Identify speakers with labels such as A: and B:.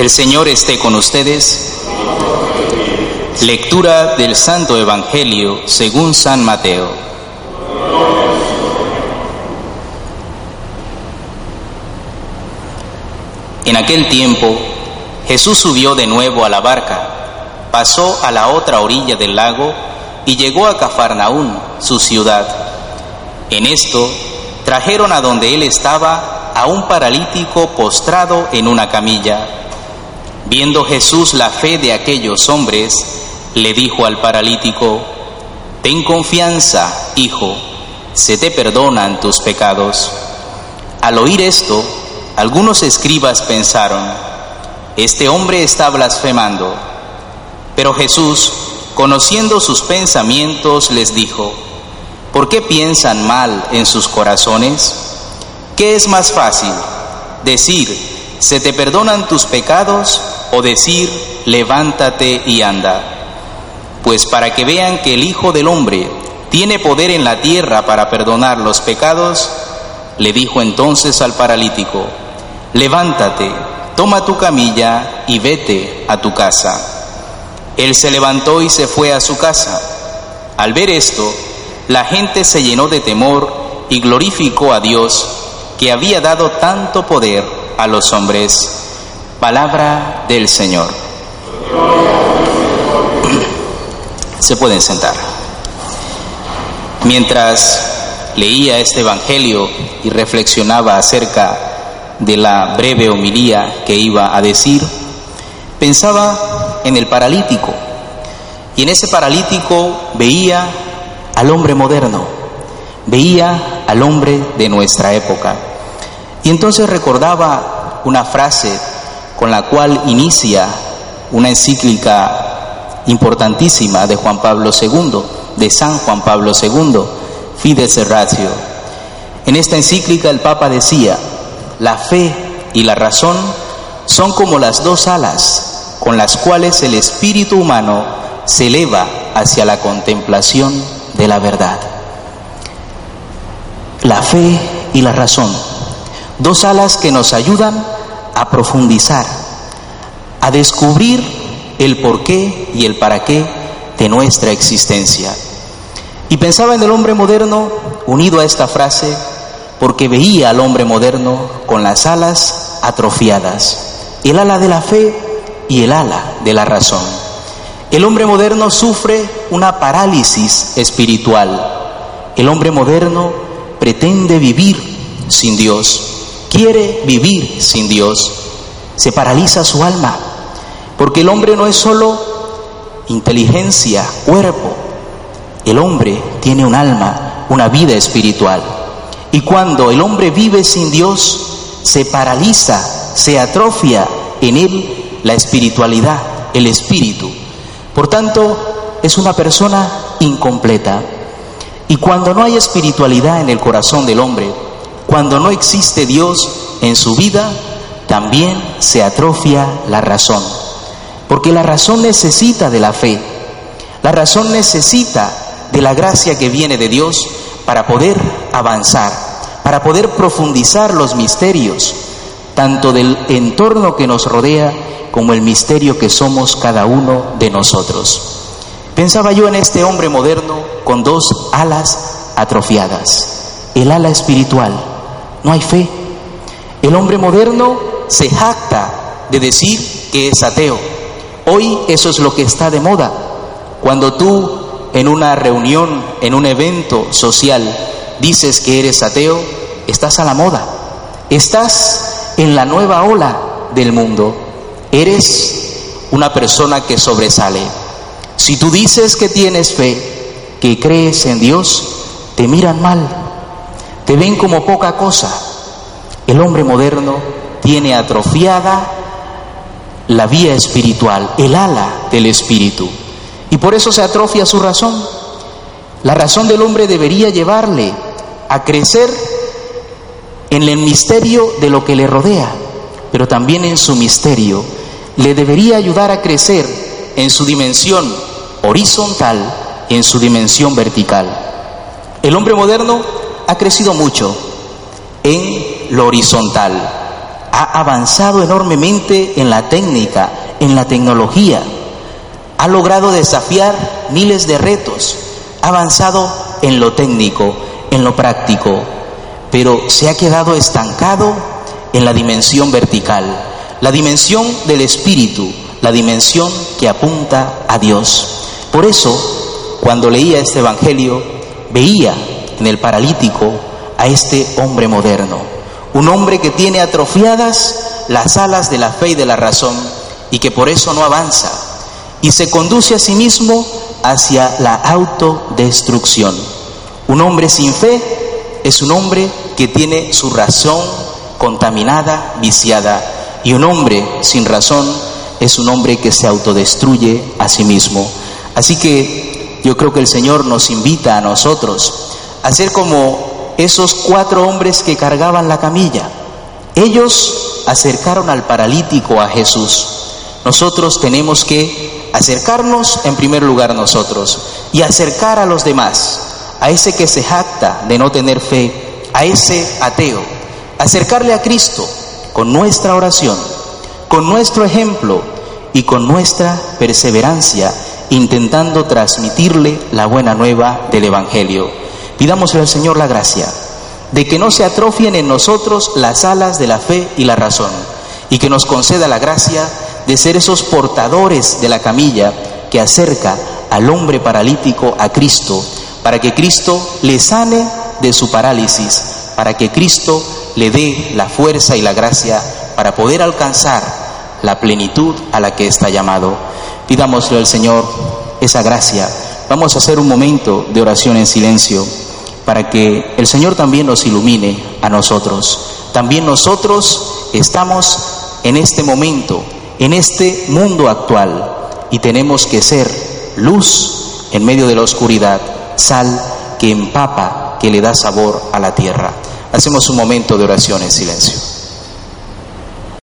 A: El Señor esté con ustedes. Lectura del Santo Evangelio según San Mateo. En aquel tiempo, Jesús subió de nuevo a la barca, pasó a la otra orilla del lago y llegó a Cafarnaún, su ciudad. En esto, trajeron a donde él estaba a un paralítico postrado en una camilla. Viendo Jesús la fe de aquellos hombres, le dijo al paralítico, Ten confianza, hijo, se te perdonan tus pecados. Al oír esto, algunos escribas pensaron, Este hombre está blasfemando. Pero Jesús, conociendo sus pensamientos, les dijo, ¿por qué piensan mal en sus corazones? ¿Qué es más fácil? Decir, se te perdonan tus pecados o decir, levántate y anda. Pues para que vean que el Hijo del Hombre tiene poder en la tierra para perdonar los pecados, le dijo entonces al paralítico, levántate, toma tu camilla y vete a tu casa. Él se levantó y se fue a su casa. Al ver esto, la gente se llenó de temor y glorificó a Dios que había dado tanto poder a los hombres. Palabra del Señor. Se pueden sentar. Mientras leía este Evangelio y reflexionaba acerca de la breve homilía que iba a decir, pensaba en el paralítico. Y en ese paralítico veía al hombre moderno, veía al hombre de nuestra época. Y entonces recordaba una frase con la cual inicia una encíclica importantísima de Juan Pablo II, de San Juan Pablo II, Fides Ratio. En esta encíclica el Papa decía, la fe y la razón son como las dos alas con las cuales el espíritu humano se eleva hacia la contemplación de la verdad. La fe y la razón Dos alas que nos ayudan a profundizar, a descubrir el porqué y el para qué de nuestra existencia. Y pensaba en el hombre moderno unido a esta frase porque veía al hombre moderno con las alas atrofiadas, el ala de la fe y el ala de la razón. El hombre moderno sufre una parálisis espiritual. El hombre moderno pretende vivir sin Dios quiere vivir sin Dios, se paraliza su alma, porque el hombre no es solo inteligencia, cuerpo, el hombre tiene un alma, una vida espiritual. Y cuando el hombre vive sin Dios, se paraliza, se atrofia en él la espiritualidad, el espíritu. Por tanto, es una persona incompleta. Y cuando no hay espiritualidad en el corazón del hombre, cuando no existe Dios en su vida, también se atrofia la razón. Porque la razón necesita de la fe. La razón necesita de la gracia que viene de Dios para poder avanzar, para poder profundizar los misterios, tanto del entorno que nos rodea como el misterio que somos cada uno de nosotros. Pensaba yo en este hombre moderno con dos alas atrofiadas, el ala espiritual no hay fe. El hombre moderno se jacta de decir que es ateo. Hoy eso es lo que está de moda. Cuando tú en una reunión, en un evento social, dices que eres ateo, estás a la moda. Estás en la nueva ola del mundo. Eres una persona que sobresale. Si tú dices que tienes fe, que crees en Dios, te miran mal te ven como poca cosa. El hombre moderno tiene atrofiada la vía espiritual, el ala del espíritu. Y por eso se atrofia su razón. La razón del hombre debería llevarle a crecer en el misterio de lo que le rodea, pero también en su misterio. Le debería ayudar a crecer en su dimensión horizontal y en su dimensión vertical. El hombre moderno ha crecido mucho en lo horizontal. ha avanzado enormemente en la técnica, en la tecnología, ha logrado desafiar miles de retos, ha avanzado en lo técnico, en lo práctico, pero se ha quedado estancado en la dimensión vertical, la dimensión del espíritu, la dimensión que apunta a Dios. Por eso, cuando leía este Evangelio, veía en el paralítico a este hombre moderno, un hombre que tiene atrofiadas las alas de la fe y de la razón y que por eso no avanza y se conduce a sí mismo hacia la autodestrucción. Un hombre sin fe es un hombre que tiene su razón contaminada, viciada, y un hombre sin razón es un hombre que se autodestruye a sí mismo. Así que yo creo que el Señor nos invita a nosotros a ser como esos cuatro hombres que cargaban la camilla. Ellos acercaron al paralítico a Jesús. Nosotros tenemos que acercarnos en primer lugar nosotros y acercar a los demás, a ese que se jacta de no tener fe, a ese ateo, acercarle a Cristo con nuestra oración, con nuestro ejemplo y con nuestra perseverancia, intentando transmitirle la buena nueva del Evangelio. Pidámosle al Señor la gracia de que no se atrofien en nosotros las alas de la fe y la razón, y que nos conceda la gracia de ser esos portadores de la camilla que acerca al hombre paralítico a Cristo, para que Cristo le sane de su parálisis, para que Cristo le dé la fuerza y la gracia para poder alcanzar la plenitud a la que está llamado. Pidámosle al Señor esa gracia. Vamos a hacer un momento de oración en silencio para que el Señor también nos ilumine a nosotros. También nosotros estamos en este momento en este mundo actual y tenemos que ser luz en medio de la oscuridad, sal que empapa, que le da sabor a la tierra. Hacemos un momento de oración en silencio.